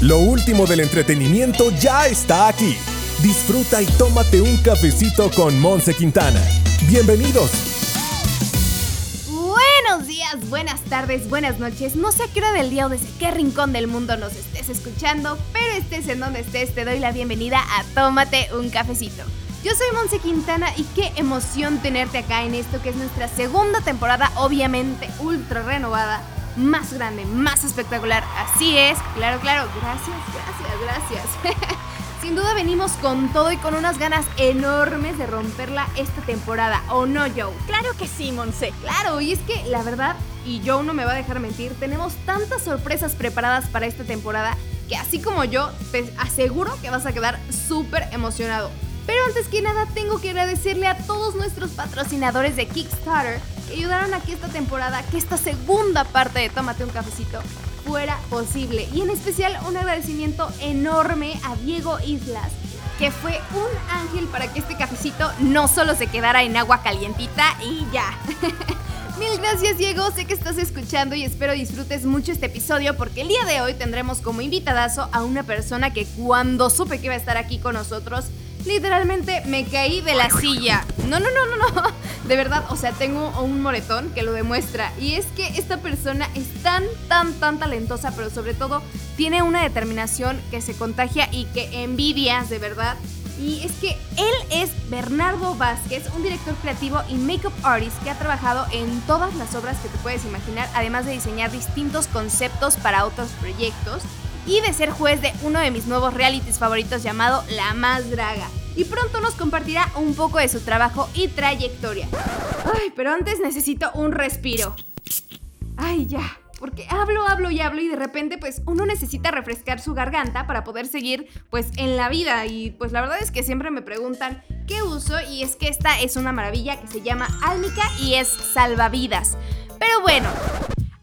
Lo último del entretenimiento ya está aquí. Disfruta y tómate un cafecito con Monse Quintana. Bienvenidos. Buenos días, buenas tardes, buenas noches. No sé a qué hora del día o desde qué rincón del mundo nos estés escuchando, pero estés en donde estés, te doy la bienvenida a Tómate un cafecito. Yo soy Monse Quintana y qué emoción tenerte acá en esto que es nuestra segunda temporada, obviamente ultra renovada más grande, más espectacular. Así es, claro, claro. Gracias, gracias, gracias. Sin duda venimos con todo y con unas ganas enormes de romperla esta temporada, ¿o no, Joe? Claro que sí, Monse. Claro, y es que la verdad, y Joe no me va a dejar mentir, tenemos tantas sorpresas preparadas para esta temporada que así como yo, te aseguro que vas a quedar súper emocionado. Pero antes que nada, tengo que agradecerle a todos nuestros patrocinadores de Kickstarter que ayudaron a que esta temporada, que esta segunda parte de Tómate un cafecito fuera posible. Y en especial un agradecimiento enorme a Diego Islas, que fue un ángel para que este cafecito no solo se quedara en agua calientita y ya. Mil gracias Diego, sé que estás escuchando y espero disfrutes mucho este episodio porque el día de hoy tendremos como invitadazo a una persona que cuando supe que iba a estar aquí con nosotros, literalmente me caí de la silla. No, no, no, no, no. De verdad, o sea, tengo un moretón que lo demuestra. Y es que esta persona es tan, tan, tan talentosa, pero sobre todo tiene una determinación que se contagia y que envidias de verdad. Y es que él es Bernardo Vázquez, un director creativo y makeup artist que ha trabajado en todas las obras que te puedes imaginar, además de diseñar distintos conceptos para otros proyectos y de ser juez de uno de mis nuevos realities favoritos llamado La Más Draga. Y pronto nos compartirá un poco de su trabajo y trayectoria. Ay, pero antes necesito un respiro. Ay, ya. Porque hablo, hablo y hablo y de repente pues uno necesita refrescar su garganta para poder seguir pues en la vida. Y pues la verdad es que siempre me preguntan qué uso y es que esta es una maravilla que se llama Álmica y es salvavidas. Pero bueno,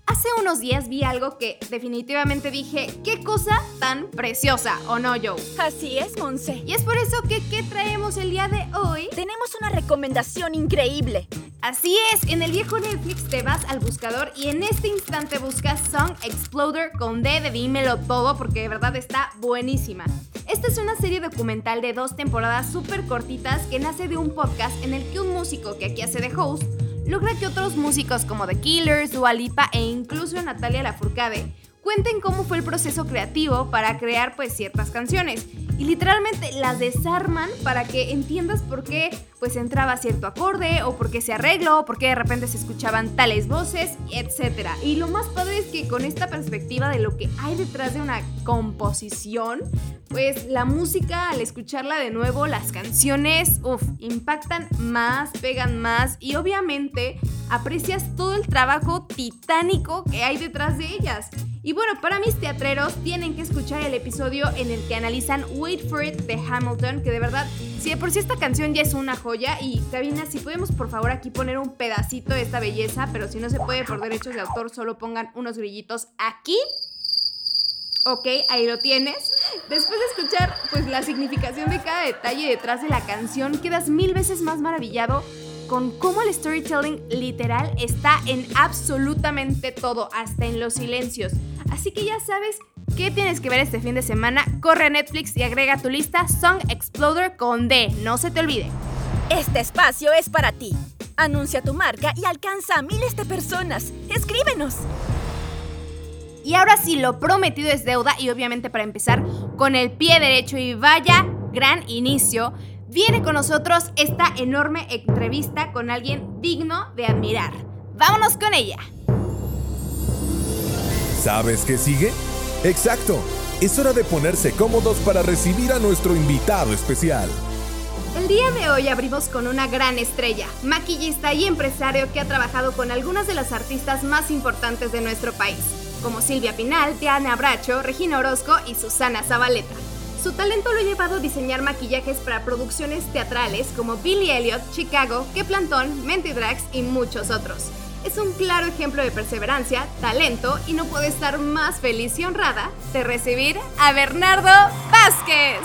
Hace unos días vi algo que definitivamente dije, qué cosa tan preciosa, ¿o no, Joe? Así es, Monse. Y es por eso que, ¿qué traemos el día de hoy? Tenemos una recomendación increíble. Así es, en el viejo Netflix te vas al buscador y en este instante buscas Song Exploder con D de Dímelo Todo porque de verdad está buenísima. Esta es una serie documental de dos temporadas súper cortitas que nace de un podcast en el que un músico que aquí hace de host logra que otros músicos como The Killers, Dua Lipa e incluso Natalia Lafourcade cuenten cómo fue el proceso creativo para crear pues ciertas canciones. Y literalmente las desarman para que entiendas por qué pues entraba cierto acorde o por qué se arregló o por qué de repente se escuchaban tales voces, etc. Y lo más padre es que con esta perspectiva de lo que hay detrás de una composición, pues la música al escucharla de nuevo, las canciones, uff, impactan más, pegan más y obviamente aprecias todo el trabajo titánico que hay detrás de ellas. Y bueno, para mis teatreros tienen que escuchar el episodio en el que analizan Wait for It de Hamilton, que de verdad, si de por sí esta canción ya es una joya, y Cabina, si podemos por favor aquí poner un pedacito de esta belleza, pero si no se puede por derechos de autor, solo pongan unos grillitos aquí. Ok, ahí lo tienes. Después de escuchar pues la significación de cada detalle detrás de la canción, quedas mil veces más maravillado con cómo el storytelling literal está en absolutamente todo, hasta en los silencios. Así que ya sabes qué tienes que ver este fin de semana. Corre a Netflix y agrega a tu lista Song Exploder con D, no se te olvide. Este espacio es para ti. Anuncia tu marca y alcanza a miles de personas. Escríbenos. Y ahora sí, lo prometido es deuda y obviamente para empezar con el pie derecho y vaya gran inicio, viene con nosotros esta enorme entrevista con alguien digno de admirar. Vámonos con ella. ¿Sabes qué sigue? Exacto. Es hora de ponerse cómodos para recibir a nuestro invitado especial. El día de hoy abrimos con una gran estrella, maquillista y empresario que ha trabajado con algunas de las artistas más importantes de nuestro país, como Silvia Pinal, Diana Bracho, Regina Orozco y Susana Zabaleta. Su talento lo ha llevado a diseñar maquillajes para producciones teatrales como Billy Elliot, Chicago, Que Plantón, Mentidrags y muchos otros. Es un claro ejemplo de perseverancia, talento y no puede estar más feliz y honrada de recibir a Bernardo Vázquez.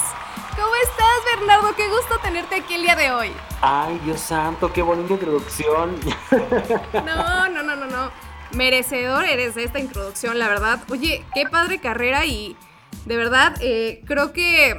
¿Cómo estás, Bernardo? Qué gusto tenerte aquí el día de hoy. Ay, Dios santo, qué bonita introducción. No, no, no, no, no. Merecedor eres de esta introducción, la verdad. Oye, qué padre carrera y De verdad, eh, creo que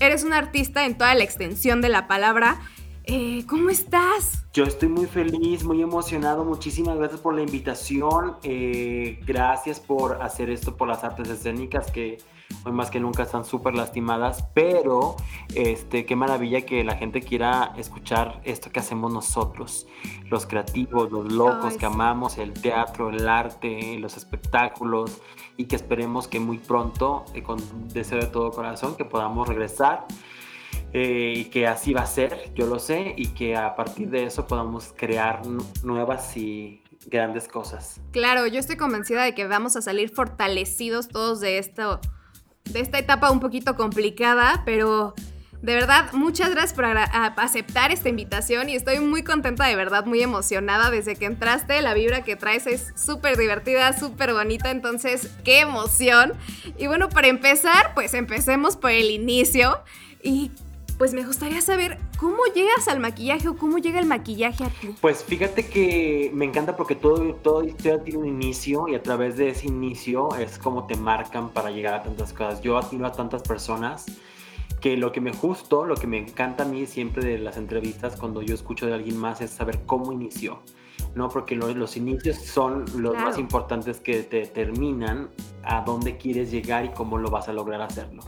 eres un artista en toda la extensión de la palabra. Eh, ¿Cómo estás? Yo estoy muy feliz, muy emocionado. Muchísimas gracias por la invitación. Eh, gracias por hacer esto por las artes escénicas que hoy más que nunca están súper lastimadas, pero este, qué maravilla que la gente quiera escuchar esto que hacemos nosotros, los creativos, los locos que amamos el teatro, el arte, los espectáculos y que esperemos que muy pronto, eh, con deseo de todo corazón, que podamos regresar. Eh, y que así va a ser, yo lo sé, y que a partir de eso podamos crear nuevas y grandes cosas. Claro, yo estoy convencida de que vamos a salir fortalecidos todos de esto de esta etapa un poquito complicada, pero de verdad, muchas gracias por aceptar esta invitación y estoy muy contenta, de verdad, muy emocionada desde que entraste. La vibra que traes es súper divertida, súper bonita, entonces, qué emoción. Y bueno, para empezar, pues empecemos por el inicio. ¿Y pues me gustaría saber cómo llegas al maquillaje o cómo llega el maquillaje a ti. Pues fíjate que me encanta porque todo, todo historia tiene un inicio y a través de ese inicio es como te marcan para llegar a tantas cosas. Yo admiro a tantas personas que lo que me justo, lo que me encanta a mí siempre de las entrevistas cuando yo escucho de alguien más es saber cómo inició. ¿no? Porque los inicios son los más importantes que te determinan a dónde quieres llegar y cómo lo vas a lograr hacerlo.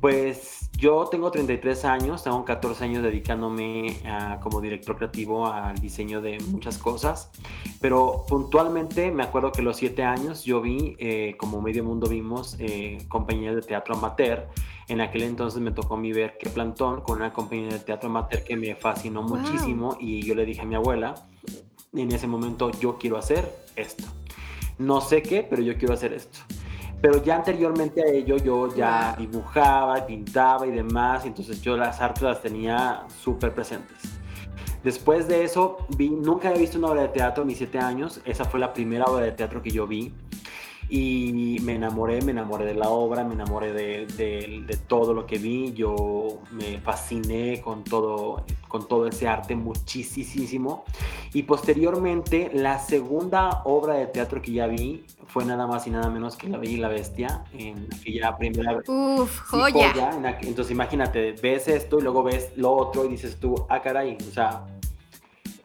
Pues yo tengo 33 años, tengo 14 años dedicándome como director creativo al diseño de muchas cosas, pero puntualmente me acuerdo que los 7 años yo vi, eh, como medio mundo vimos, eh, compañías de teatro amateur. En aquel entonces me tocó a mí ver qué plantón con una compañía de teatro amateur que me fascinó muchísimo y yo le dije a mi abuela, en ese momento yo quiero hacer esto. No sé qué, pero yo quiero hacer esto. Pero ya anteriormente a ello yo ya dibujaba, pintaba y demás, entonces yo las artes las tenía súper presentes. Después de eso, vi, nunca había visto una obra de teatro ni siete años, esa fue la primera obra de teatro que yo vi y me enamoré, me enamoré de la obra, me enamoré de, de, todo lo que vi, yo me fasciné con todo, con todo ese arte muchísimo. Y posteriormente, la segunda obra de teatro que ya vi fue nada más y nada menos que La Bella y la Bestia, en aquella primera vez. Uf, joya. entonces imagínate, ves esto y luego ves lo otro y dices tú, ah, caray, o sea,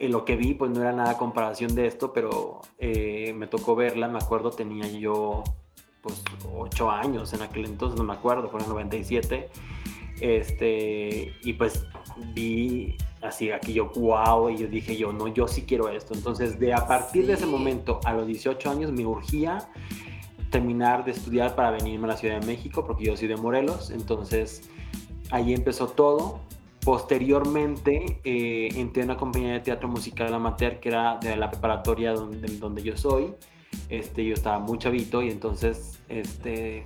en lo que vi, pues no era nada comparación de esto, pero eh, me tocó verla, me acuerdo, tenía yo pues 8 años en aquel entonces, no me acuerdo, fue en el 97. Este, y pues vi así aquí yo, wow, y yo dije yo, no, yo sí quiero esto. Entonces, de a partir de ese momento, a los 18 años, me urgía terminar de estudiar para venirme a la Ciudad de México, porque yo soy de Morelos. Entonces, ahí empezó todo. Posteriormente, eh, entré en una compañía de teatro musical amateur, que era de la preparatoria donde, donde yo soy. Este, yo estaba muy chavito y entonces este,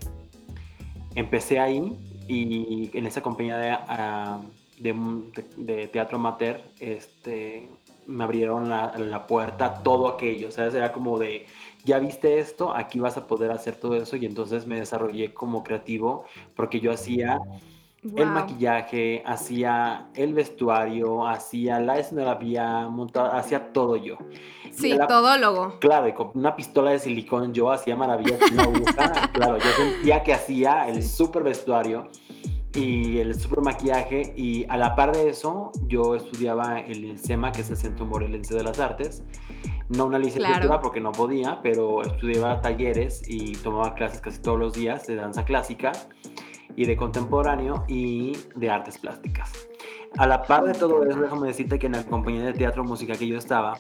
empecé ahí y en esa compañía de... Ah, de, teatro amateur, este, me abrieron la, puerta todo aquello, o sea, era como de, ya viste esto, aquí vas a poder hacer todo eso y entonces me desarrollé como creativo porque yo hacía el maquillaje, hacía el vestuario, hacía la escenografía, montaba, hacía todo yo. Sí, todo logo. Claro, con una pistola de silicón yo hacía maravillas claro, yo sentía que hacía el super vestuario y el super maquillaje y a la par de eso yo estudiaba el SEMA, que es el Centro Morelense de las Artes. No una licenciatura porque no podía, pero estudiaba talleres y tomaba clases casi todos los días de danza clásica y de contemporáneo y de artes plásticas. A la par de todo eso, déjame decirte que en la compañía de teatro música que yo estaba,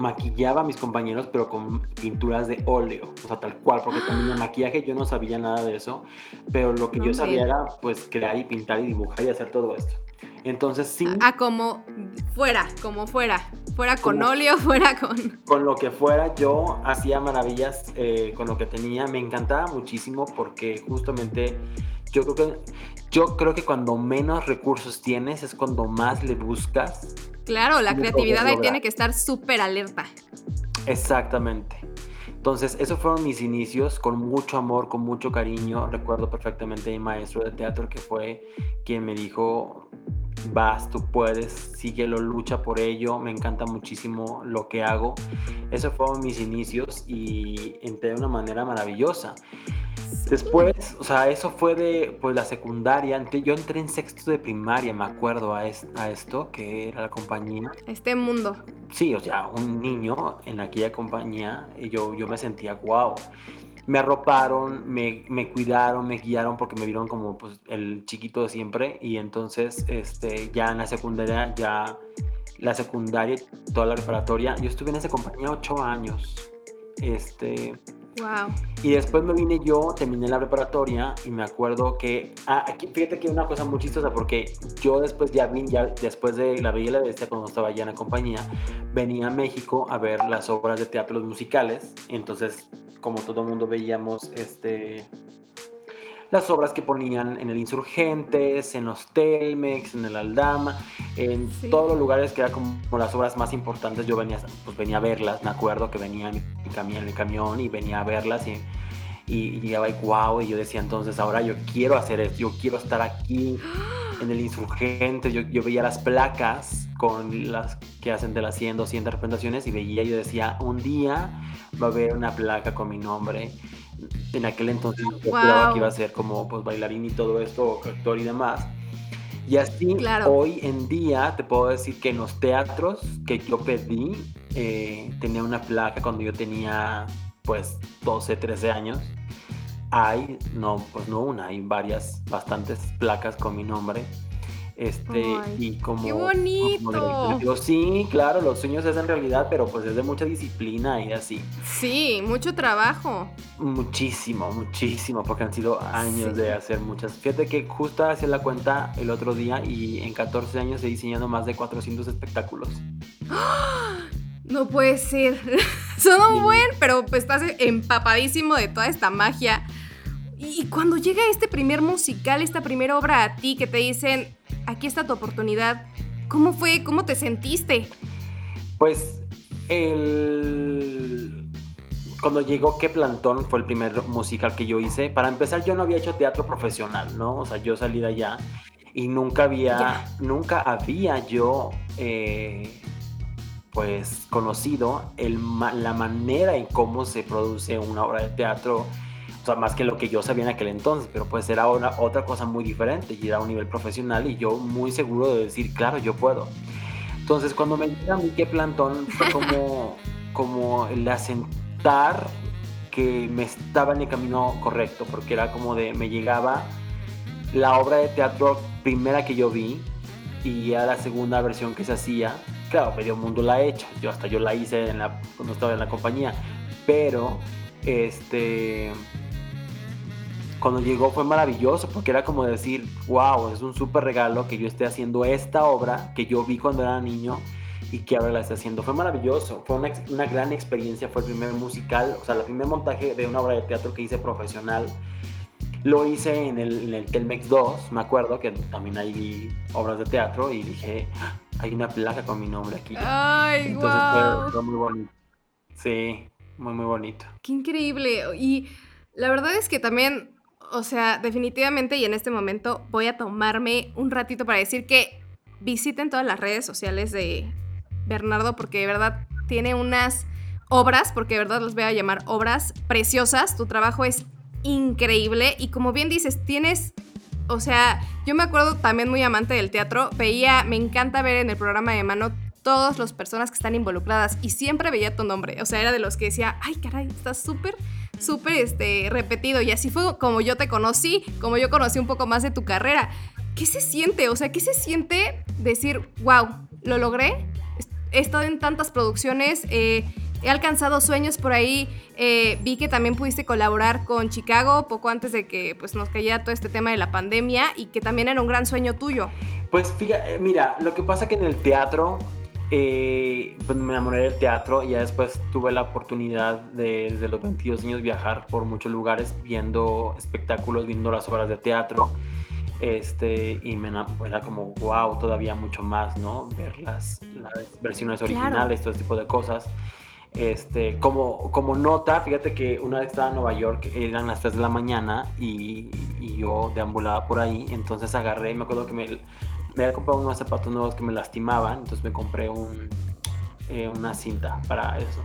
maquillaba a mis compañeros, pero con pinturas de óleo, o sea, tal cual, porque también el maquillaje yo no sabía nada de eso, pero lo que yo sabía era pues crear y pintar y dibujar y hacer todo esto. Entonces sí. Ah, como fuera, como fuera. Fuera con óleo, fuera con. Con lo que fuera, yo hacía maravillas eh, con lo que tenía. Me encantaba muchísimo porque justamente yo creo que yo creo que cuando menos recursos tienes es cuando más le buscas Claro, la creatividad ahí tiene que estar súper alerta. Exactamente. Entonces, esos fueron mis inicios, con mucho amor, con mucho cariño. Recuerdo perfectamente a mi maestro de teatro que fue quien me dijo, vas, tú puedes, síguelo, lucha por ello, me encanta muchísimo lo que hago. Esos fueron mis inicios y entré de una manera maravillosa. Después, o sea, eso fue de pues, la secundaria. Yo entré en sexto de primaria, me acuerdo, a, a esto, que era la compañía. Este mundo. Sí, o sea, un niño en aquella compañía, y yo, yo me sentía wow. Me arroparon, me, me, cuidaron, me guiaron porque me vieron como pues, el chiquito de siempre. Y entonces, este, ya en la secundaria, ya la secundaria, toda la preparatoria, yo estuve en esa compañía ocho años. Este, y después me vine yo, terminé la preparatoria y me acuerdo que, ah, aquí, fíjate que una cosa muy chistosa porque yo después ya vine, ya después de La Bella y la Bestia, cuando estaba ya en la compañía, venía a México a ver las obras de teatro los musicales. Entonces, como todo mundo veíamos, este, las obras que ponían en el Insurgentes, en los Telmex, en el Aldama, en todos los lugares que eran como las obras más importantes, yo venía, pues venía a verlas, me acuerdo que venía en mi camión, en el camión y venía a verlas y, y, llegaba y wow, y yo decía entonces, ahora yo quiero hacer esto, yo quiero estar aquí en el Insurgente, yo, yo veía las placas con las que hacen de las 100, 200 representaciones y veía, yo decía, un día va a haber una placa con mi nombre en aquel entonces yo que iba a ser como pues bailarín y todo esto, actor y demás. Y así hoy en día te puedo decir que en los teatros que yo pedí, eh, tenía una placa cuando yo tenía pues 12, 13 años. Hay, no, pues no una, hay varias, bastantes placas con mi nombre. Este, y como. ¡Qué bonito! digo, sí, claro, los sueños es en realidad, pero pues es de mucha disciplina y así. Sí, mucho trabajo. Muchísimo, muchísimo, porque han sido años de hacer muchas. Fíjate que justo hacía la cuenta el otro día y en 14 años he diseñado más de 400 espectáculos. No puede ser. Son un buen, pero pues estás empapadísimo de toda esta magia. Y cuando llega este primer musical, esta primera obra a ti, que te dicen, aquí está tu oportunidad. ¿Cómo fue? ¿Cómo te sentiste? Pues el... Cuando llegó Qué Plantón fue el primer musical que yo hice. Para empezar, yo no había hecho teatro profesional, ¿no? O sea, yo salí de allá y nunca había, nunca había yo, eh, pues, conocido el, la manera en cómo se produce una obra de teatro o sea, más que lo que yo sabía en aquel entonces, pero pues era una, otra cosa muy diferente y era a un nivel profesional y yo muy seguro de decir, claro, yo puedo. Entonces, cuando me llega a mí qué plantón, fue como, como el asentar que me estaba en el camino correcto, porque era como de, me llegaba la obra de teatro primera que yo vi y ya la segunda versión que se hacía. Claro, medio mundo la ha hecho, yo hasta yo la hice en la, cuando estaba en la compañía, pero este cuando llegó fue maravilloso porque era como decir, wow, es un súper regalo que yo esté haciendo esta obra que yo vi cuando era niño y que ahora la esté haciendo. Fue maravilloso, fue una, una gran experiencia, fue el primer musical, o sea, el primer montaje de una obra de teatro que hice profesional. Lo hice en el, en el Telmex 2, me acuerdo que también hay obras de teatro y dije, ah, hay una placa con mi nombre aquí. Ay, Entonces fue muy bonito. Sí, muy, muy bonito. Qué increíble. Y la verdad es que también o sea, definitivamente y en este momento voy a tomarme un ratito para decir que visiten todas las redes sociales de Bernardo porque de verdad tiene unas obras, porque de verdad los voy a llamar obras preciosas. Tu trabajo es increíble y como bien dices, tienes, o sea, yo me acuerdo también muy amante del teatro, veía, me encanta ver en el programa de mano todas las personas que están involucradas y siempre veía tu nombre, o sea, era de los que decía, ay caray, estás súper súper este, repetido. Y así fue como yo te conocí, como yo conocí un poco más de tu carrera. ¿Qué se siente? O sea, ¿qué se siente decir, wow, lo logré? He estado en tantas producciones, eh, he alcanzado sueños por ahí. Eh, vi que también pudiste colaborar con Chicago poco antes de que pues, nos cayera todo este tema de la pandemia y que también era un gran sueño tuyo. Pues fíjate, mira, lo que pasa que en el teatro eh, pues me enamoré del teatro y ya después tuve la oportunidad de, desde los 22 años viajar por muchos lugares viendo espectáculos, viendo las obras de teatro. Este, y me era como wow, todavía mucho más, ¿no? Ver las, versiones originales, todo ese tipo de cosas. Este, como, como nota, fíjate que una vez estaba en Nueva York, eran las 3 de la mañana y, y yo deambulaba por ahí, entonces agarré, me acuerdo que me me había comprado unos zapatos nuevos que me lastimaban, entonces me compré un, eh, una cinta para eso.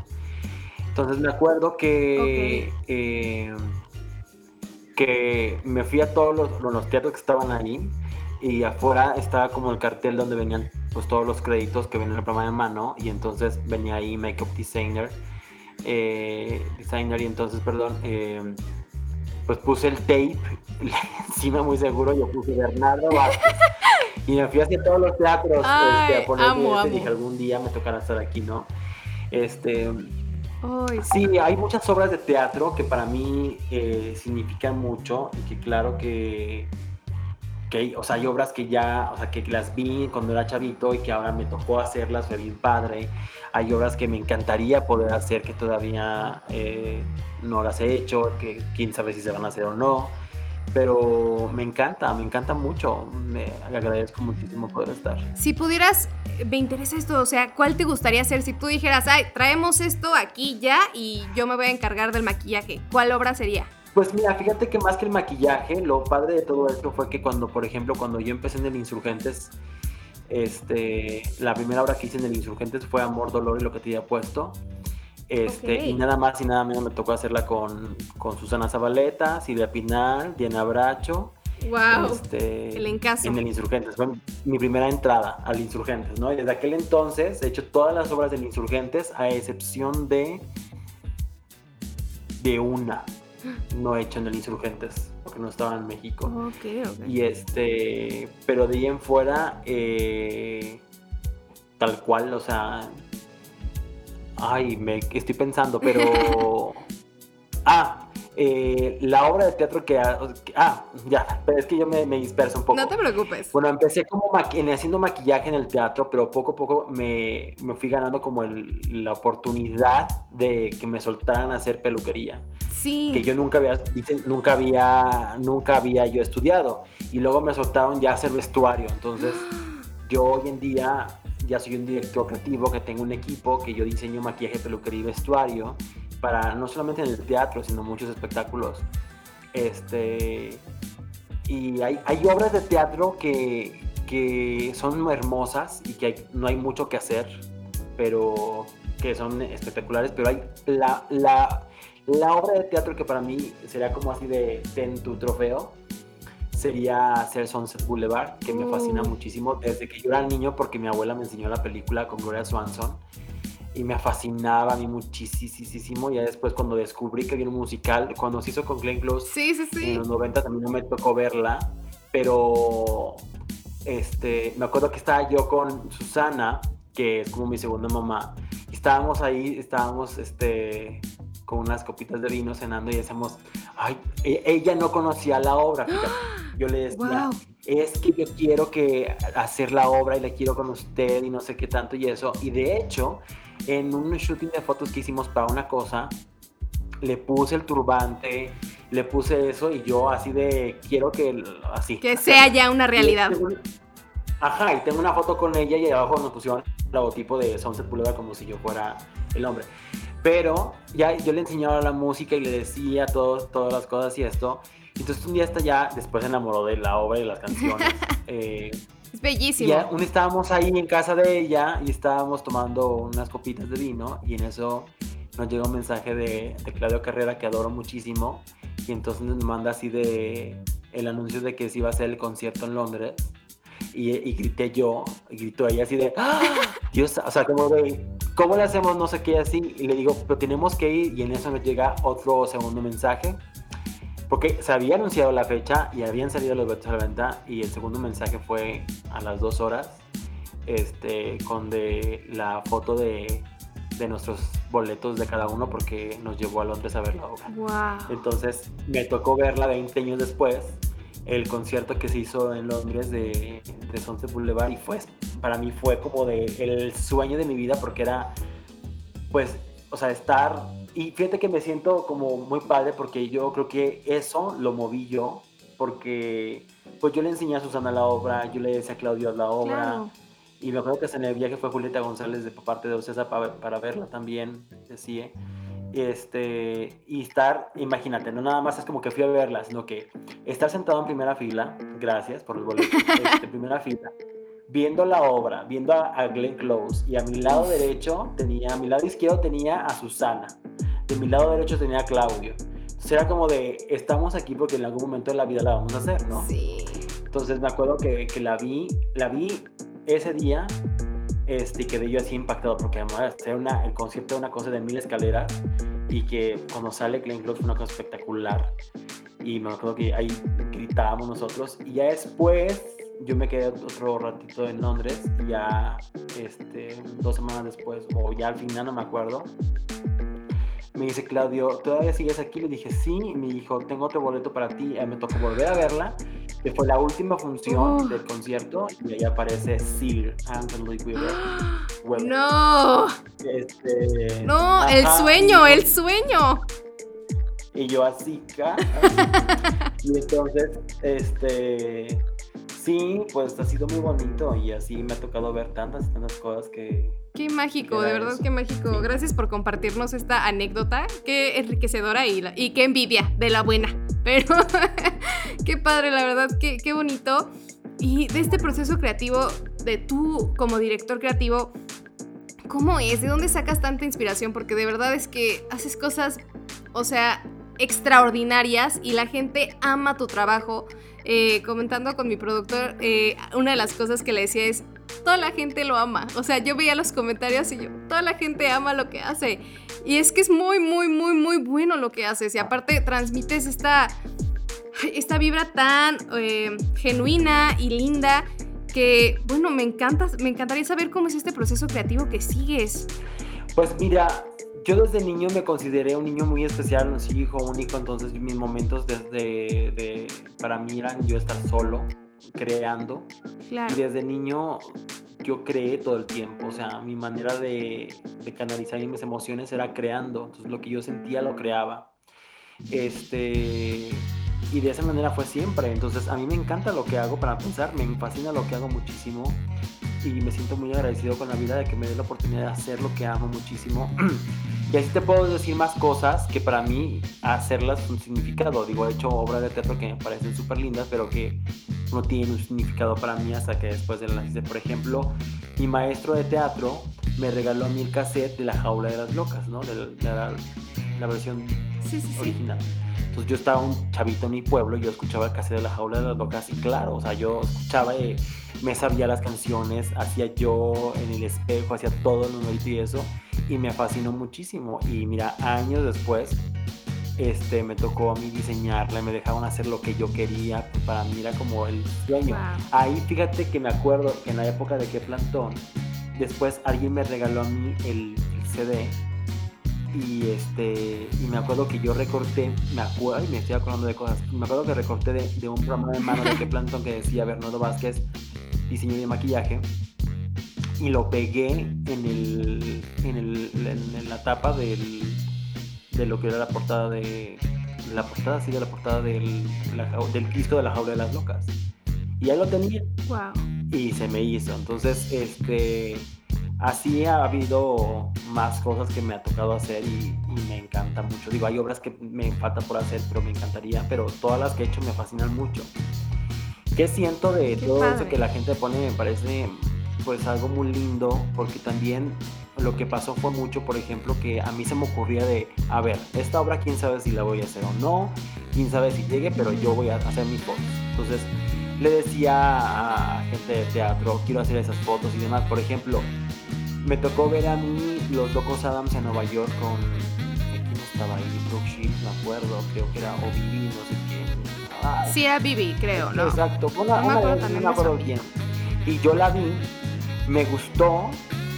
Entonces me acuerdo que eh, que me fui a todos los, los teatros que estaban ahí y afuera estaba como el cartel donde venían pues todos los créditos que venían en el programa de mano y entonces venía ahí Makeup Designer, eh, Designer y entonces, perdón, pues puse el tape encima muy seguro, yo puse Bernardo Vázquez y me fui hacia todos los teatros este, a poner y dije algún día me tocará estar aquí, ¿no? Este, sí, hay muchas obras de teatro que para mí eh, significan mucho y que claro que, que, o sea, hay obras que ya, o sea, que las vi cuando era chavito y que ahora me tocó hacerlas, fue bien padre. Hay obras que me encantaría poder hacer que todavía eh, no las he hecho, que quién sabe si se van a hacer o no pero me encanta, me encanta mucho. Me agradezco muchísimo poder estar. Si pudieras, me interesa esto, o sea, ¿cuál te gustaría hacer si tú dijeras, ay, traemos esto aquí ya y yo me voy a encargar del maquillaje? ¿Cuál obra sería? Pues mira, fíjate que más que el maquillaje, lo padre de todo esto fue que cuando, por ejemplo, cuando yo empecé en el Insurgentes, este, la primera obra que hice en el Insurgentes fue Amor, Dolor y lo que te había puesto. Este, Y nada más y nada menos me tocó hacerla con, con Susana Zabaleta, Silvia Pinal, Diana Bracho. Wow. Este, el encaso. En el Insurgentes. Fue mi primera entrada al Insurgentes, ¿no? Y desde aquel entonces he hecho todas las obras del Insurgentes, a excepción de. de una. No he hecho en el Insurgentes, porque no estaba en México. Ok, ok. Y este. Pero de ahí en fuera. Eh, tal cual, o sea, Ay, me estoy pensando, pero. ah, eh, la obra de teatro que. Ah, ya, pero es que yo me, disperso un poco. No te preocupes. Bueno, empecé como haciendo maquillaje en el teatro, pero poco a poco me, fui ganando como la oportunidad de que me soltaran a hacer peluquería. Sí. Que yo nunca había, nunca había, nunca había yo estudiado. Y luego me soltaron ya a hacer vestuario. Entonces, yo hoy en día ya soy un director creativo, que tengo un equipo, que yo diseño maquillaje, peluquería y vestuario para no solamente en el teatro, sino muchos espectáculos. Este, y hay, hay obras de teatro que, que son hermosas y que no hay mucho que hacer, pero que son espectaculares, pero hay la, la, la obra de teatro que para mí sería como así de ten tu trofeo sería hacer Sunset Boulevard, que me fascina mm. muchísimo desde que yo era niño porque mi abuela me enseñó la película con Gloria Swanson y me fascinaba a mí muchísimo. Ya después cuando descubrí que había un musical, cuando se hizo con Glenn Close sí, sí, sí. en los 90 también no me tocó verla, pero este, me acuerdo que estaba yo con Susana, que es como mi segunda mamá, y estábamos ahí, estábamos este, con unas copitas de vino cenando y decíamos, ay, e, ella no conocía la obra, Yo le decía, es que yo quiero que hacer la obra y la quiero con usted y no sé qué tanto y eso. Y de hecho, en un shooting de fotos que hicimos para una cosa, le puse el turbante, le puse eso y yo así de, quiero que, así. Que sea ya una realidad. Ajá, y tengo una foto con ella y abajo nos pusieron el logotipo de Sunset Boulevard como si yo fuera el hombre. Pero ya yo le enseñaba la música y le decía todo, todas las cosas y esto. Entonces un día hasta ya, después se enamoró de la obra y de las canciones. Eh, es bellísimo. Ya un estábamos ahí en casa de ella y estábamos tomando unas copitas de vino y en eso nos llegó un mensaje de, de Claudio Carrera que adoro muchísimo y entonces nos manda así de el anuncio de que se iba a hacer el concierto en Londres y, grité yo, y gritó ella así de, ¡Ah! Dios, o sea, como de, ¿cómo le hacemos? No sé qué, así, y le digo, pero tenemos que ir, y en eso me llega otro segundo mensaje, porque se había anunciado la fecha y habían salido los boletos a la venta, y el segundo mensaje fue a las dos horas, este, con de la foto de, de nuestros boletos de cada uno, porque nos llevó a Londres a ver la obra. Wow. Entonces me tocó verla 20 años después el concierto que se hizo en Londres de, de Sunset Boulevard y fue, para mí fue como de el sueño de mi vida porque era, pues, o sea, estar, y fíjate que me siento como muy padre porque yo creo que eso lo moví yo, porque pues yo le enseñé a Susana la obra, yo le decía a Claudio la obra. Y me acuerdo que en el viaje fue Julieta González de parte de Ocesa para, para verla también, decía este, y estar, imagínate, no nada más es como que fui a verla, sino que estar sentado en primera fila, gracias por los boletos, este, primera fila, viendo la obra, viendo a, Glenn Close, y a mi lado derecho tenía, a mi lado izquierdo tenía a Susana, de mi lado derecho tenía a Claudio. Será como de, estamos aquí porque en algún momento de la vida la vamos a hacer, ¿no? Sí. Entonces me acuerdo que, que la vi, la vi ese día este, y quedé yo así impactado porque además hacer una, el concierto de una cosa de mil escaleras y que cuando sale Glenn Close fue una cosa espectacular. Y me acuerdo que ahí gritábamos nosotros y ya después yo me quedé otro ratito en Londres y ya este, dos semanas después o ya al final no me acuerdo me dice Claudio, ¿todavía sigues aquí? Le dije, sí, y me dijo, tengo otro boleto para ti. me tocó volver a verla, que fue la última función del concierto, y ahí aparece Sir Anthony Weaver. no. Este, no, el sueño, el sueño. Y yo así, y entonces, este, sí, pues ha sido muy bonito y así me ha tocado ver tantas, tantas cosas que, Qué mágico, de verdad, qué mágico. Gracias por compartirnos esta anécdota. Qué enriquecedora y, y qué envidia de la buena. Pero qué padre, la verdad, qué, qué bonito. Y de este proceso creativo, de tú como director creativo, ¿cómo es? ¿De dónde sacas tanta inspiración? Porque de verdad es que haces cosas, o sea, extraordinarias y la gente ama tu trabajo. Eh, comentando con mi productor, eh, una de las cosas que le decía es, toda la gente lo ama. O sea, yo veía los comentarios y yo, toda la gente ama lo que hace. Y es que es muy, muy, muy, muy bueno lo que haces. Y aparte transmites esta, esta vibra tan eh, genuina y linda que, bueno, me encanta, me encantaría saber cómo es este proceso creativo que sigues. Pues mira, yo desde niño me consideré un niño muy especial, un hijo único, entonces mis momentos desde de, para mí eran yo estar solo, creando. Y desde niño yo creé todo el tiempo, o sea, mi manera de, de, canalizar mis emociones era creando, entonces lo que yo sentía lo creaba. Este, y de esa manera fue siempre, entonces a mí me encanta lo que hago para pensar, me fascina lo que hago muchísimo y me siento muy agradecido con la vida de que me dé la oportunidad de hacer lo que amo muchísimo. Y así te puedo decir más cosas que para mí hacerlas un significado. Digo, he hecho obras de teatro que me parecen súper lindas, pero que no tienen un significado para mí hasta que después de las hice. Por ejemplo, mi maestro de teatro me regaló a mí el cassette de La Jaula de las Locas, ¿no? De, la, versión original. Entonces yo estaba un chavito en mi pueblo y yo escuchaba el cassette de La Jaula de las Locas y claro, o sea, yo escuchaba y me sabía las canciones, hacía yo en el espejo, hacía todo el numerito y eso y me fascinó muchísimo. Y mira, años después, este, me tocó a mí diseñarla, me dejaban hacer lo que yo quería, para mí era como el sueño. Ahí fíjate que me acuerdo que en la época de qué plantón, después alguien me regaló a mí el, CD y este y me acuerdo que yo recorté, me acuerdo, y me estoy acordando de cosas, me acuerdo que recorté de, un programa de mano de qué plantón que decía Bernardo Vázquez, diseño de maquillaje y lo pegué en, el, en, el, en la tapa del, de lo que era la portada de la portada sí de la portada del, del Cristo de la jaula de las locas. Y ahí lo tenía. Wow. y se me hizo. Entonces este así ha habido más cosas que me ha tocado hacer y, me encanta mucho digo hay obras que me falta por hacer pero me encantaría pero todas las que he hecho me fascinan mucho ¿Qué siento de todo eso que la gente pone? Me parece pues algo muy lindo porque también lo que pasó fue mucho, por ejemplo, que a mí se me ocurría de, a ver, esta obra quién sabe si la voy a hacer o no, quién sabe si llegue, pero yo voy a hacer mis fotos. Entonces le decía a gente de teatro, quiero hacer esas fotos y demás. Por ejemplo, me tocó ver a mí los Locos Adams en Nueva York con, ¿quién estaba ahí? Brooke me acuerdo, creo que era, o Vivi, no sé quién. sí, era Vivi, creo, ¿no? Exacto, una, no me acuerdo, quién. Y yo la vi me gustó,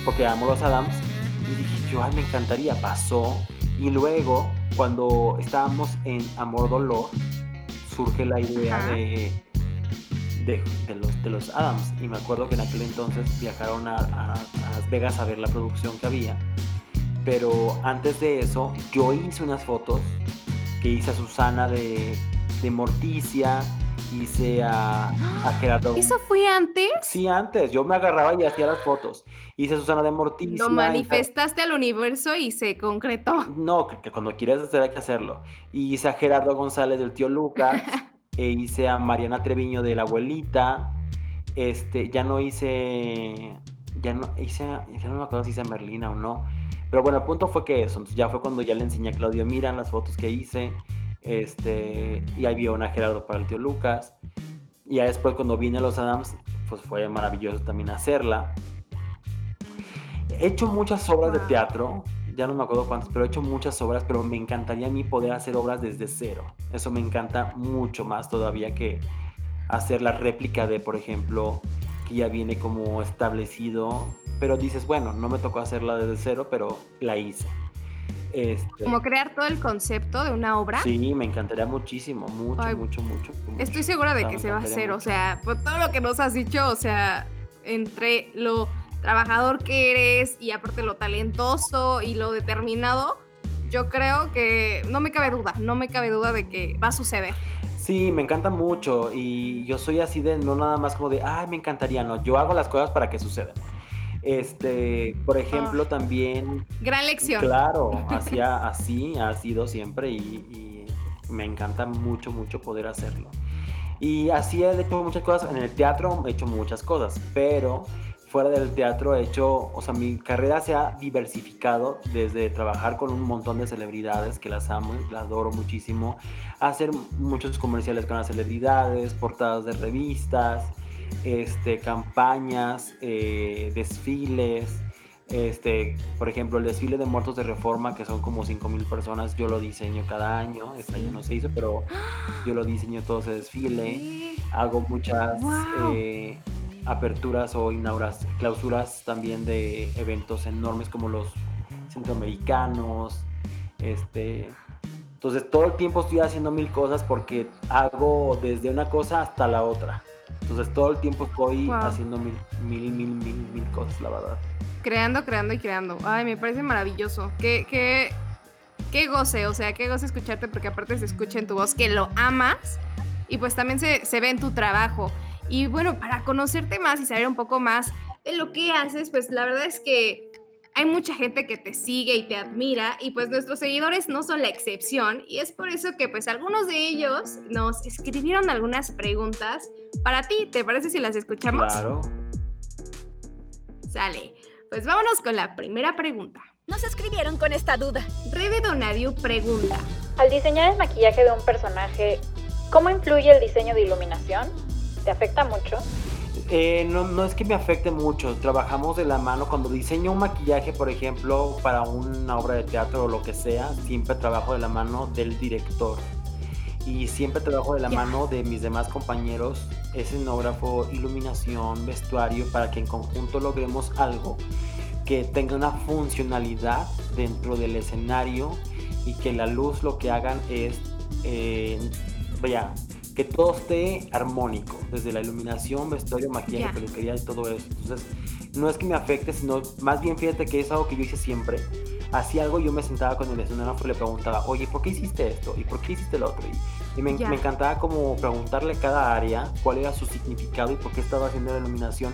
porque amo los Adams, y dije, yo, me encantaría, pasó. Y luego, cuando estábamos en Amor Dolor, surge la idea de, de, los, de los Adams. Y me acuerdo que en aquel entonces viajaron a, a, Las Vegas a ver la producción que había. Pero antes de eso, yo hice unas fotos que hice a Susana de, de Morticia, hice a, Gerardo. ¿Eso fue antes? Sí, antes. Yo me agarraba y hacía las fotos. Hice a Susana de Morticia. Lo manifestaste al universo y se concretó. No, que, cuando quieres hacer hay que hacerlo. Y hice a Gerardo González del tío Lucas. hice a Mariana Treviño de la abuelita. Este, ya no hice. Ya no hice. Ya no me acuerdo si hice a Merlina o no. Pero bueno, el punto fue que eso. Entonces ya fue cuando ya le enseñé a Claudio, mira las fotos que hice Este, y ahí vio a Gerardo para el tío Lucas. Y ya después cuando vine a los Adams, pues fue maravilloso también hacerla. He hecho muchas obras de teatro, ya no me acuerdo cuántas, pero he hecho muchas obras, pero me encantaría a mí poder hacer obras desde cero. Eso me encanta mucho más todavía que hacer la réplica de, por ejemplo, que ya viene como establecido, pero dices, bueno, no me tocó hacerla desde cero, pero la hice. Este, como crear todo el concepto de una obra. Sí, me encantaría muchísimo, mucho, mucho, mucho, Estoy segura de que se va a hacer, o sea, por todo lo que nos has dicho, o sea, entre lo trabajador que eres y aparte lo talentoso y lo determinado, yo creo que no me cabe duda, no me cabe duda de que va a suceder. Sí, me encanta mucho y yo soy así de no nada más como de, ay, me encantaría, no, yo hago las cosas para que sucedan. Este, por ejemplo, ah. también... Gran lección. Claro, así ha sido siempre y, y, me encanta mucho, mucho poder hacerlo. Y así he hecho muchas cosas, en el teatro he hecho muchas cosas, pero fuera del teatro he hecho, o sea, mi carrera se ha diversificado desde trabajar con un montón de celebridades que las amo, las adoro muchísimo, hacer muchos comerciales con las celebridades, portadas de revistas, este, campañas, eh, desfiles, este, por ejemplo, el desfile de muertos de reforma, que son como 5 mil personas, yo lo diseño cada año. Este año no se hizo, pero yo lo diseño todo ese desfile. Hago muchas eh, aperturas o inauguras, clausuras también de eventos enormes como los centroamericanos. Este, entonces todo el tiempo estoy haciendo mil cosas porque hago desde una cosa hasta la otra. Entonces todo el tiempo estoy haciendo mil, mil, mil, mil, mil cosas, la verdad. Creando, creando y creando. Ay, me parece maravilloso. Qué, qué, qué goce, o sea, qué goce escucharte porque aparte se escucha en tu voz que lo amas y pues también se, se ve en tu trabajo. Y bueno, para conocerte más y saber un poco más de lo que haces, pues la verdad es que hay mucha gente que te sigue y te admira y pues nuestros seguidores no son la excepción y es por eso que pues algunos de ellos nos escribieron algunas preguntas para ti. ¿Te parece si las escuchamos? Claro. Sale. Pues vámonos con la primera pregunta. Nos escribieron con esta duda. Rebe Donadio pregunta. Al diseñar el maquillaje de un personaje, ¿cómo influye el diseño de iluminación? ¿Te afecta mucho? Eh, no, no es que me afecte mucho, trabajamos de la mano. Cuando diseño un maquillaje, por ejemplo, para una obra de teatro o lo que sea, siempre trabajo de la mano del director. Y siempre trabajo de la mano de mis demás compañeros, escenógrafo, iluminación, vestuario, para que en conjunto logremos algo que tenga una funcionalidad dentro del escenario y que la luz lo que hagan es, eh, vaya, que todo esté armónico, desde la iluminación, vestuario, maquillaje, peluquería y todo eso. Entonces, no es que me afecte, sino más bien fíjate que es algo que yo hice siempre. Hacía algo, yo me sentaba con el escenario y le preguntaba, oye, ¿por qué hiciste esto? ¿Y por qué hiciste lo otro? Y, me, me, encantaba como preguntarle cada área cuál era su significado y por qué estaba haciendo la iluminación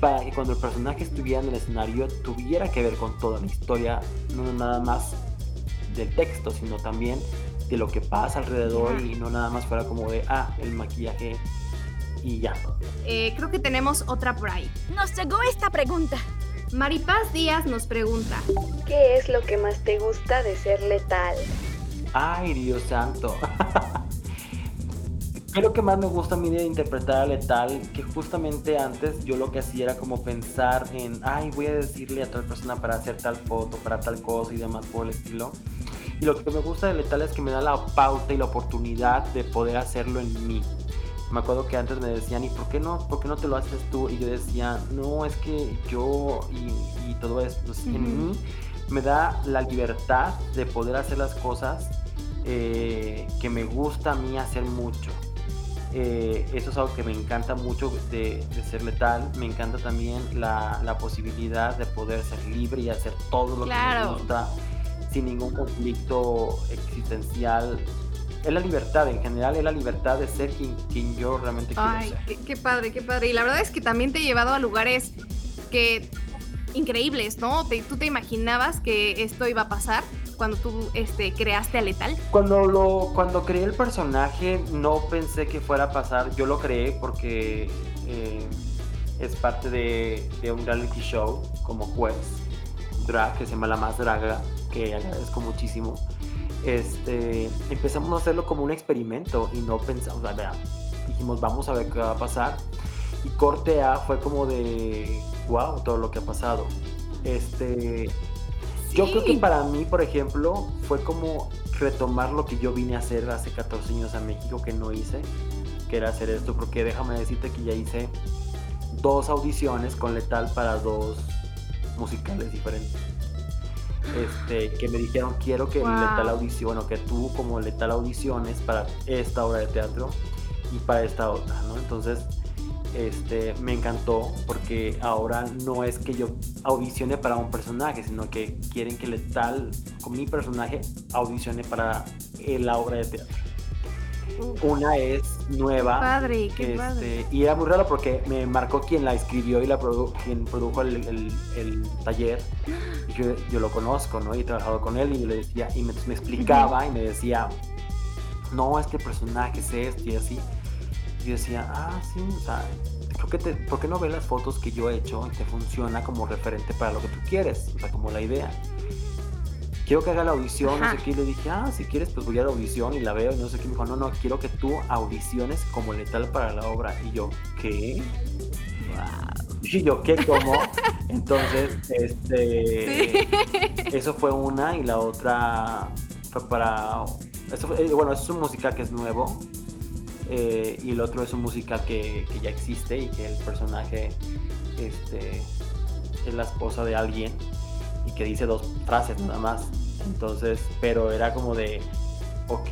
para que cuando el personaje estuviera en el escenario tuviera que ver con toda la historia, no nada más del texto, sino también de lo que pasa alrededor y no nada más fuera como de, ah, el maquillaje y ya. Eh, creo que tenemos otra por ahí. Nos llegó esta pregunta. Maripaz Díaz nos pregunta. ¿Qué es lo que más te gusta de ser letal? Ay, Dios santo. Creo que más me gusta a mí de interpretar a Letal, que justamente antes yo lo que hacía era como pensar en, ay, voy a decirle a tal persona para hacer tal foto, para tal cosa y demás por el estilo. Y lo que me gusta de Letal es que me da la pauta y la oportunidad de poder hacerlo en mí. Me acuerdo que antes me decían, ¿y por qué no, por qué no te lo haces tú? Y yo decía, no, es que yo y, todo esto, pues, en mí me da la libertad de poder hacer las cosas eh, que me gusta a mí hacer mucho. Eh, eso es algo que me encanta mucho de, ser letal. Me encanta también la, la, posibilidad de poder ser libre y hacer todo lo que me gusta sin ningún conflicto existencial. Es la libertad, en general es la libertad de ser quien, quien yo realmente quiero Ay, ser. Qué, padre, qué padre. Y la verdad es que también te he llevado a lugares que increíbles, ¿no? ¿Tú te imaginabas que esto iba a pasar cuando tú este, creaste a Letal? Cuando, lo, cuando creé el personaje no pensé que fuera a pasar. Yo lo creé porque eh, es parte de, de, un reality show como juez drag que se llama La Más Draga que agradezco muchísimo. este, empezamos a hacerlo como un experimento y no pensamos, o sea, dijimos, vamos a ver qué va a pasar. Y corte A fue como de, wow, todo lo que ha pasado. Este, yo creo que para mí, por ejemplo, fue como retomar lo que yo vine a hacer hace 14 años a México que no hice, que era hacer esto, porque déjame decirte que ya hice dos audiciones con Letal para dos musicales diferentes. Este, que me dijeron quiero que Letal audición, bueno, que tú como Letal audiciones para esta obra de teatro y para esta otra, ¿no? Entonces, este, me encantó porque ahora no es que yo audicione para un personaje, sino que quieren que Letal, con mi personaje, audicione para la obra de teatro. Una es nueva. Padre, qué este, padre. Y era muy raro porque me marcó quien la escribió y la quien produjo el, taller. Y yo, lo conozco, ¿no? Y he trabajado con él y le decía, y me, explicaba y me decía, no, este personaje es este y así. Y yo decía, ah, sí, o sea, creo que te, ¿por qué no ves las fotos que yo he hecho y te funciona como referente para lo que tú quieres? O sea, como la idea quiero que haga la audición, no sé qué. Y le dije, ah, si quieres, pues voy a la audición y la veo y no sé qué. Me dijo, no, no, quiero que tú audiciones como letal para la obra. Y yo, ¿qué? Y yo, ¿qué? ¿Cómo? Entonces, este. Eso fue una y la otra fue para. Eso eh, bueno, eso es un musical que es nuevo. Eh, y el otro es un musical que, que, ya existe y que el personaje este, es la esposa de alguien y que dice dos frases nada más. Entonces, pero era como de, ok,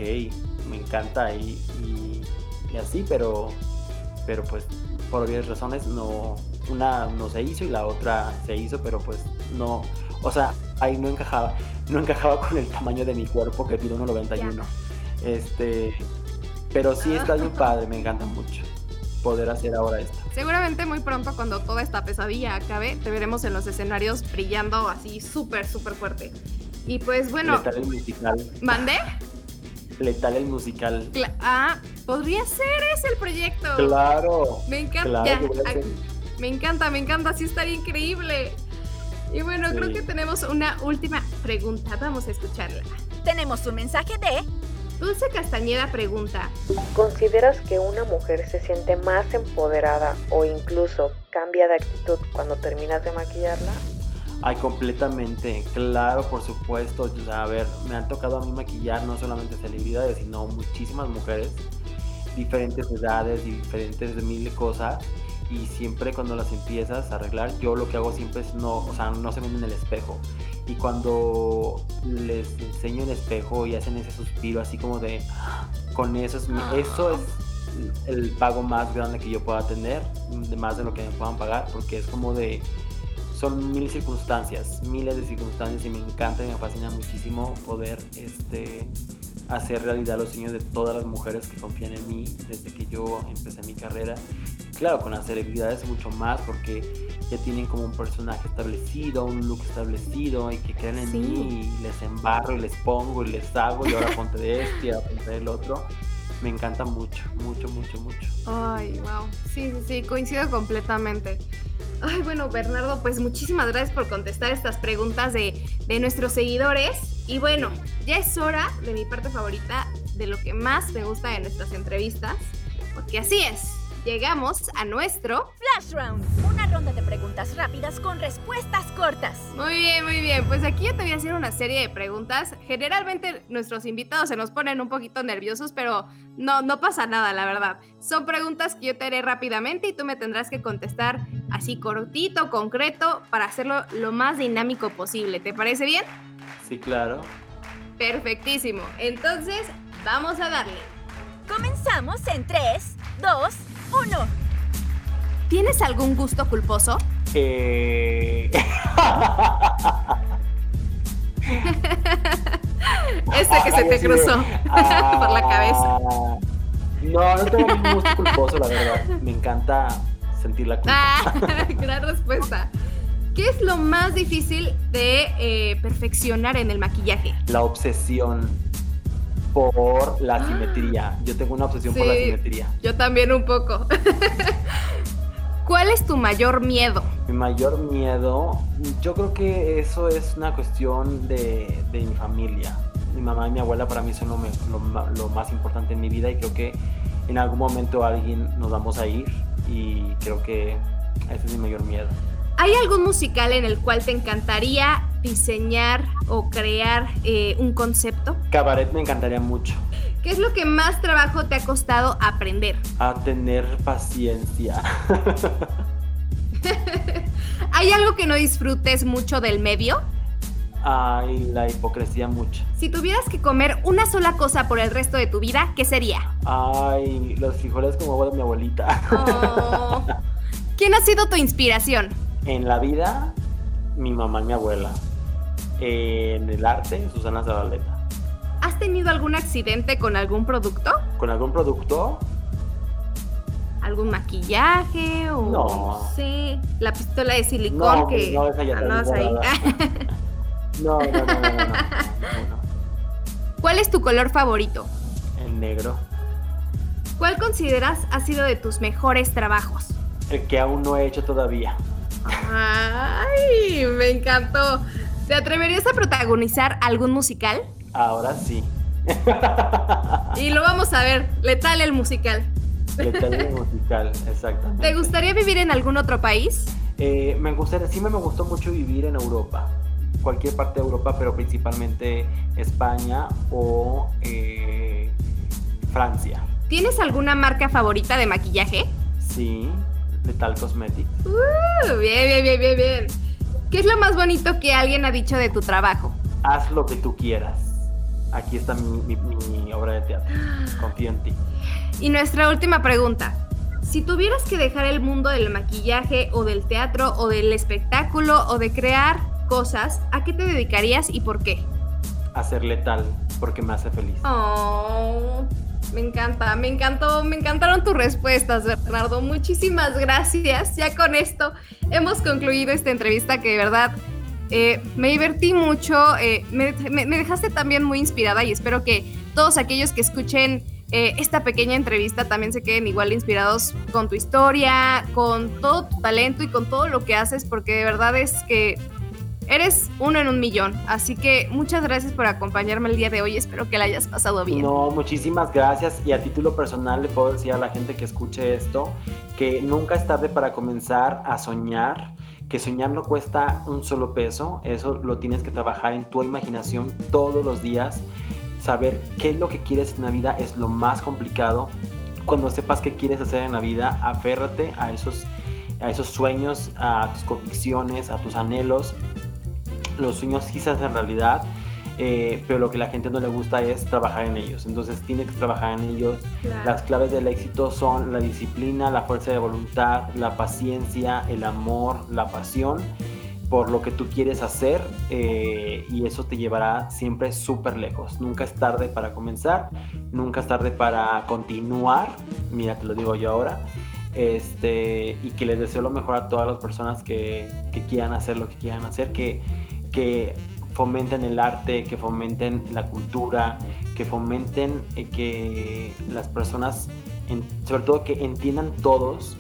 me encanta y, y, así, pero, pero pues por obvias razones no, una no se hizo y la otra se hizo, pero pues no, o sea, ahí no encajaba, no encajaba con el tamaño de mi cuerpo que tiene 1,91. Este, pero sí está bien padre, me encanta mucho poder hacer ahora esto. Seguramente muy pronto cuando toda esta pesadilla acabe, te veremos en los escenarios brillando así súper, súper fuerte. Y pues bueno... Letal el musical. ¿Mandé? Letal el musical. ah, podría ser ese el proyecto. Claro. Me encanta. me encanta, me encanta, sí estaría increíble. Y bueno, creo que tenemos una última pregunta. Vamos a escucharla. Tenemos un mensaje de Dulce Castañeda pregunta, ¿consideras que una mujer se siente más empoderada o incluso cambia de actitud cuando terminas de maquillarla? Ay, completamente, claro, por supuesto. A ver, me han tocado a mí maquillar no solamente celebridades, sino muchísimas mujeres, diferentes edades, diferentes de mil cosas. Y siempre cuando las empiezas a arreglar, yo lo que hago siempre es no, o sea, no se ven en el espejo. Y cuando les enseño el espejo y hacen ese suspiro así como de con eso es eso es el pago más grande que yo pueda tener de más de lo que me puedan pagar porque es como de son mil circunstancias miles de circunstancias y me encanta y me fascina muchísimo poder este hacer realidad los sueños de todas las mujeres que confían en mí desde que yo empecé mi carrera claro con las celebridades mucho más porque ya tienen como un personaje establecido, un look establecido y que creen en mí y les embarro y les pongo y les hago y ahora ponte de este y ahora ponte del otro. Me encanta mucho, mucho, mucho, mucho. Ay, wow. Sí, sí, sí, coincido completamente. Ay, bueno, Bernardo, pues muchísimas gracias por contestar estas preguntas de, de nuestros seguidores. Y bueno, ya es hora de mi parte favorita, de lo que más me gusta de nuestras entrevistas, porque así es, llegamos a nuestro Flash Round, una ronda de preguntas rápidas con respuestas cortas. Muy bien, muy bien. Pues aquí yo te voy a hacer una serie de preguntas. Generalmente nuestros invitados se nos ponen un poquito nerviosos, pero no, no pasa nada, la verdad. Son preguntas que yo te haré rápidamente y tú me tendrás que contestar así cortito, concreto, para hacerlo lo más dinámico posible. ¿Te parece bien? Sí, claro. Perfectísimo. Entonces, vamos a darle. Comenzamos en 3, 2, uno. ¿Tienes algún gusto culposo? Eh... Ese que se te cruzó por la cabeza. No, no tengo ningún gusto culposo, la verdad. Me encanta sentir la culpa. Ah, gran respuesta. ¿Qué es lo más difícil de eh, perfeccionar en el maquillaje? La obsesión por la ah. simetría. Yo tengo una obsesión por la simetría. Yo también un poco. ¿Cuál es tu mayor miedo? Mi mayor miedo, yo creo que eso es una cuestión de, mi familia. mi mamá y mi abuela para mí son lo, lo, lo más importante en mi vida y creo que en algún momento alguien nos vamos a ir y creo que ese es mi mayor miedo. ¿Hay algún musical en el cual te encantaría diseñar o crear eh, un concepto? Cabaret me encantaría mucho. ¿Qué es lo que más trabajo te ha costado aprender? A tener paciencia. ¿Hay algo que no disfrutes mucho del medio? Ay, la hipocresía mucho. Si tuvieras que comer una sola cosa por el resto de tu vida, ¿qué sería? Ay, los frijoles como de mi abuelita. Oh. ¿Quién ha sido tu inspiración? En la vida, mi mamá y mi abuela. En el arte, Susana Zabaleta. ¿Has tenido algún accidente con algún producto? ¿Con algún producto? ¿Algún maquillaje o no, sé, la pistola de silicón no, que no, esa ya no, ahí. No, no, no, no, no, no, no. ¿Cuál es tu color favorito? El negro. ¿Cuál consideras ha sido de tus mejores trabajos? El que aún no he hecho todavía. Ay, me encantó. ¿Te atreverías a protagonizar algún musical? Ahora sí. Y lo vamos a ver, letal el musical. Letal musical, exactamente. ¿Te gustaría vivir en algún otro país? Eh, me gustaría, sí me gustó mucho vivir en Europa, cualquier parte de Europa, pero principalmente España o eh, Francia. ¿Tienes alguna marca favorita de maquillaje? Sí, Letal Cosmetics. Uh, bien, bien, bien, bien, bien. ¿Qué es lo más bonito que alguien ha dicho de tu trabajo? Haz lo que tú quieras. Aquí está mi, mi- mi obra de teatro. Confío en ti. Y nuestra última pregunta. Si tuvieras que dejar el mundo del maquillaje o del teatro o del espectáculo o de crear cosas, ¿a qué te dedicarías y por qué? A ser letal, porque me hace feliz. Oh, me encanta, me encantó, me encantaron tus respuestas, Bernardo. Muchísimas gracias. Ya con esto hemos concluido esta entrevista que de verdad eh, me divertí mucho, eh, me, dejaste también muy inspirada y espero que todos aquellos que escuchen eh, esta pequeña entrevista también se queden igual inspirados con tu historia, con todo tu talento y con todo lo que haces, porque de verdad es que eres uno en un millón. Así que muchas gracias por acompañarme el día de hoy. Espero que la hayas pasado bien. No, muchísimas gracias. Y a título personal le puedo decir a la gente que escuche esto que nunca es tarde para comenzar a soñar, que soñar no cuesta un solo peso, eso lo tienes que trabajar en tu imaginación todos los días. Saber qué es lo que quieres en la vida es lo más complicado. Cuando sepas qué quieres hacer en la vida, aférrate a esos, a esos sueños, a tus convicciones, a tus anhelos. Los sueños sí se hacen realidad eh, pero lo que la gente no le gusta es trabajar en ellos. Entonces tienes que trabajar en ellos. Las claves del éxito son la disciplina, la fuerza de voluntad, la paciencia, el amor, la pasión por lo que tú quieres hacer eh, y eso te llevará siempre súper lejos. Nunca es tarde para comenzar, nunca es tarde para continuar. Mira, te lo digo yo ahora. Este, y que les deseo lo mejor a todas las personas que, que quieran hacer lo que quieran hacer, que, que fomenten el arte, que fomenten la cultura, que fomenten eh, que las personas, en- sobre todo que entiendan todos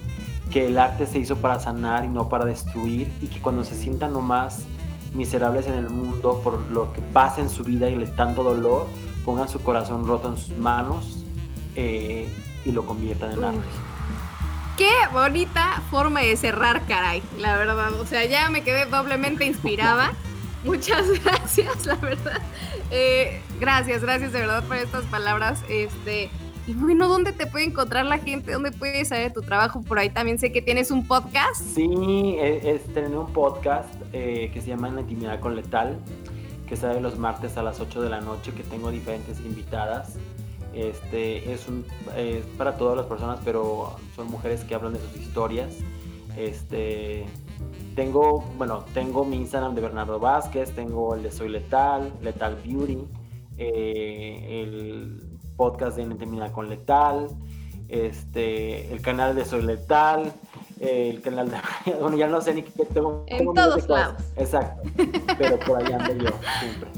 que el arte se hizo para sanar y no para destruir y que cuando se sientan nomás miserables en el mundo por lo que pasa en su vida y les tanto dolor, pongan su corazón roto en sus manos eh, y lo conviertan en arte. Qué bonita forma de cerrar, caray, la verdad. O sea, ya me quedé doblemente inspirada. Muchas gracias, la verdad. Eh, gracias, gracias de verdad por estas palabras. Este, y bueno, ¿dónde te puede encontrar la gente? ¿Dónde puedes saber tu trabajo? Por ahí también sé que tienes un podcast. Sí, es, es tener un podcast eh, que se llama la intimidad con Letal, que sale los martes a las 8 de la noche, que tengo diferentes invitadas. Este es un es para todas las personas, pero son mujeres que hablan de sus historias. Este tengo, bueno, tengo mi Instagram de Bernardo Vázquez, tengo el de Soy Letal, Letal Beauty, eh, el podcast de intimidad con Letal, este, el canal de Soy Letal, eh, el canal de... Bueno, ya no sé ni qué tengo. En todos lados. Exacto, pero por ahí ando yo siempre.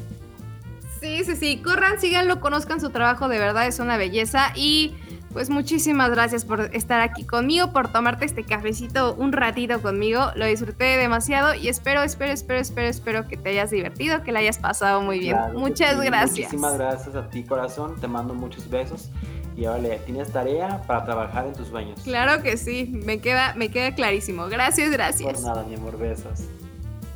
Sí, sí, sí. Corran, síganlo, conozcan su trabajo, de verdad es una belleza. Y Pues muchísimas gracias por estar aquí conmigo, por tomarte este cafecito un ratito conmigo. Lo disfruté demasiado y espero, espero, espero, espero, espero que te hayas divertido, que la hayas pasado muy bien. Muchas gracias. Muchísimas gracias a ti, corazón. Te mando muchos besos. Y vale, tienes tarea para trabajar en tus sueños. Claro que sí, me queda, me queda clarísimo. Gracias, gracias. Por nada, mi amor, besos.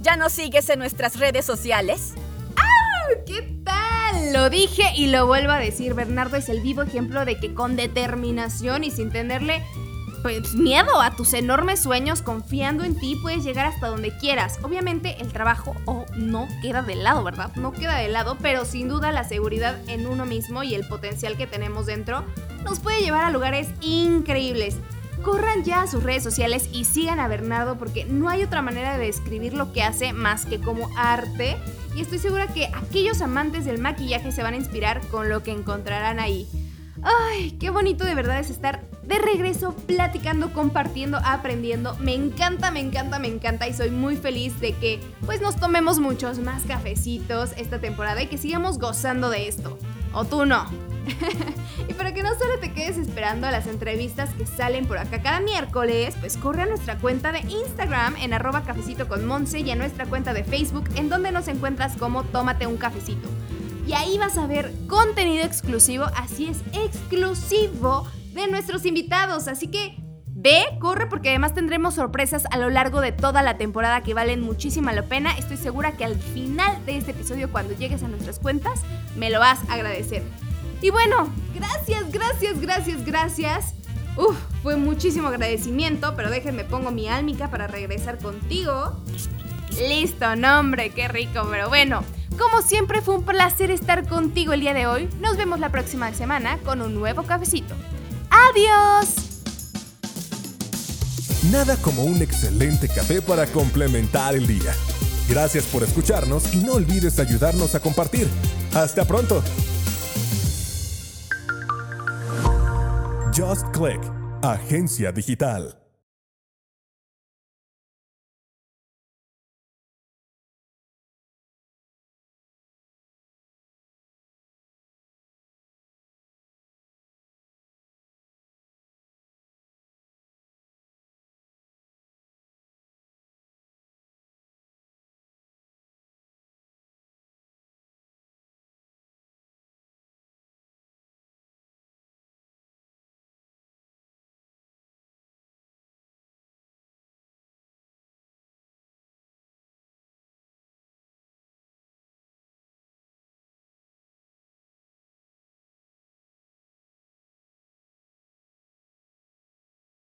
¿Ya nos sigues en nuestras redes sociales? ¡Ah! ¿Qué tal? Lo dije y lo vuelvo a decir. Bernardo es el vivo ejemplo de que con determinación y sin tenerle pues miedo a tus enormes sueños, confiando en ti, puedes llegar hasta donde quieras. Obviamente el trabajo oh, no queda de lado, ¿verdad? No queda de lado, pero sin duda la seguridad en uno mismo y el potencial que tenemos dentro nos puede llevar a lugares increíbles. Corran ya a sus redes sociales y sigan a Bernardo porque no hay otra manera de describir lo que hace más que como arte. Y estoy segura que aquellos amantes del maquillaje se van a inspirar con lo que encontrarán ahí. Ay, qué bonito de verdad es estar de regreso platicando, compartiendo, aprendiendo. Me encanta, me encanta, me encanta y soy muy feliz de que pues nos tomemos muchos más cafecitos esta temporada y que sigamos gozando de esto. O tú no. y para que no solo te quedes esperando a las entrevistas que salen por acá cada miércoles, pues corre a nuestra cuenta de Instagram en arroba cafecito con Monse y a nuestra cuenta de Facebook en donde nos encuentras como Tómate un cafecito. Y ahí vas a ver contenido exclusivo, así es, exclusivo de nuestros invitados. Así que ve, corre porque además tendremos sorpresas a lo largo de toda la temporada que valen muchísima la pena. Estoy segura que al final de este episodio, cuando llegues a nuestras cuentas, me lo vas a agradecer. Y bueno, gracias, gracias, gracias, gracias. Uf, fue muchísimo agradecimiento, pero déjenme pongo mi álmica para regresar contigo. Listo, nombre, qué rico, pero bueno. Como siempre fue un placer estar contigo el día de hoy. Nos vemos la próxima semana con un nuevo cafecito. ¡Adiós! Nada como un excelente café para complementar el día. Gracias por escucharnos y no olvides ayudarnos a compartir. Hasta pronto. Just Click, Agencia Digital.